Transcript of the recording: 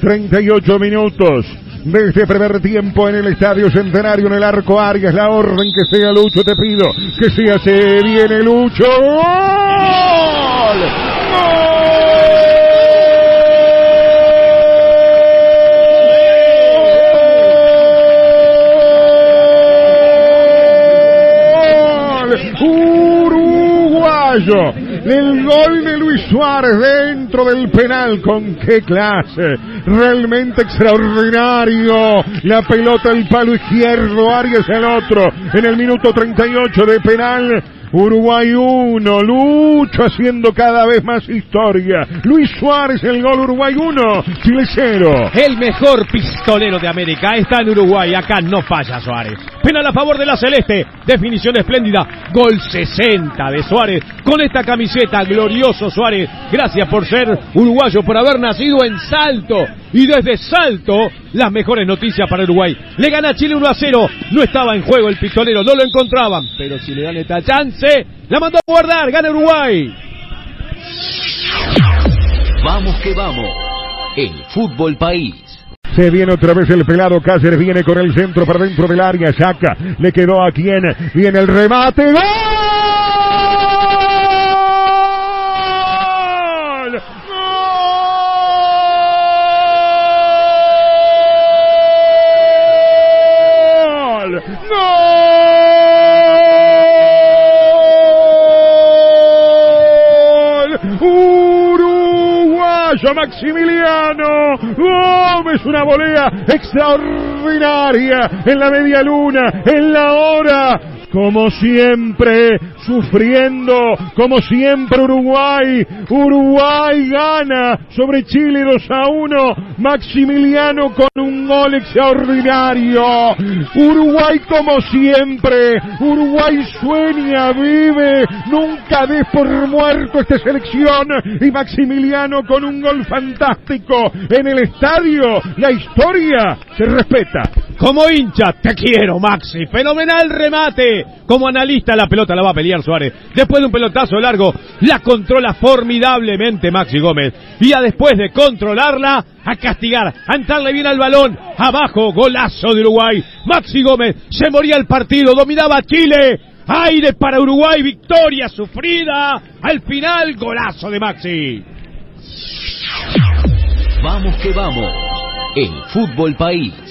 38 minutos de este primer tiempo en el Estadio Centenario, en el Arco Arias. La orden que sea Lucho, te pido que sea se viene Lucho. ¡Gol! ¡Gol! Uruguayo. El gol de Luis Suárez dentro del penal. ¿Con qué clase? Realmente extraordinario. La pelota el palo izquierdo. Arias el otro. En el minuto 38 de penal. Uruguay 1, Lucho haciendo cada vez más historia. Luis Suárez el gol Uruguay 1, Chile 0. El mejor pistolero de América está en Uruguay, acá no falla Suárez. Penal a favor de la Celeste, definición espléndida, gol 60 de Suárez. Con esta camiseta, glorioso Suárez, gracias por ser uruguayo, por haber nacido en Salto. Y desde Salto, las mejores noticias para Uruguay. Le gana Chile 1 a 0, no estaba en juego el pistolero, no lo encontraban. Pero si le dan esta chance, la mandó a guardar, gana Uruguay. Vamos que vamos. El fútbol país. Se viene otra vez el pelado Cáceres, viene con el centro para dentro del área, saca, le quedó a quien, viene el remate, ¡gol! ¡Gol! ¡Gol! Uruguayo Maximiliano. Gómez, una volea extraordinaria en la media luna, en la hora como siempre, sufriendo, como siempre Uruguay, Uruguay gana sobre Chile 2 a 1, Maximiliano con un gol extraordinario, Uruguay como siempre, Uruguay sueña, vive, nunca des por muerto esta selección. Y Maximiliano con un gol fantástico en el estadio, la historia se respeta. Como hincha, te quiero, Maxi. Fenomenal remate. Como analista, la pelota la va a pelear Suárez. Después de un pelotazo largo, la controla formidablemente Maxi Gómez. Y ya después de controlarla, a castigar, a entrarle bien al balón. Abajo, golazo de Uruguay. Maxi Gómez se moría el partido, dominaba Chile. Aire para Uruguay, victoria sufrida. Al final, golazo de Maxi. Vamos que vamos. El fútbol país.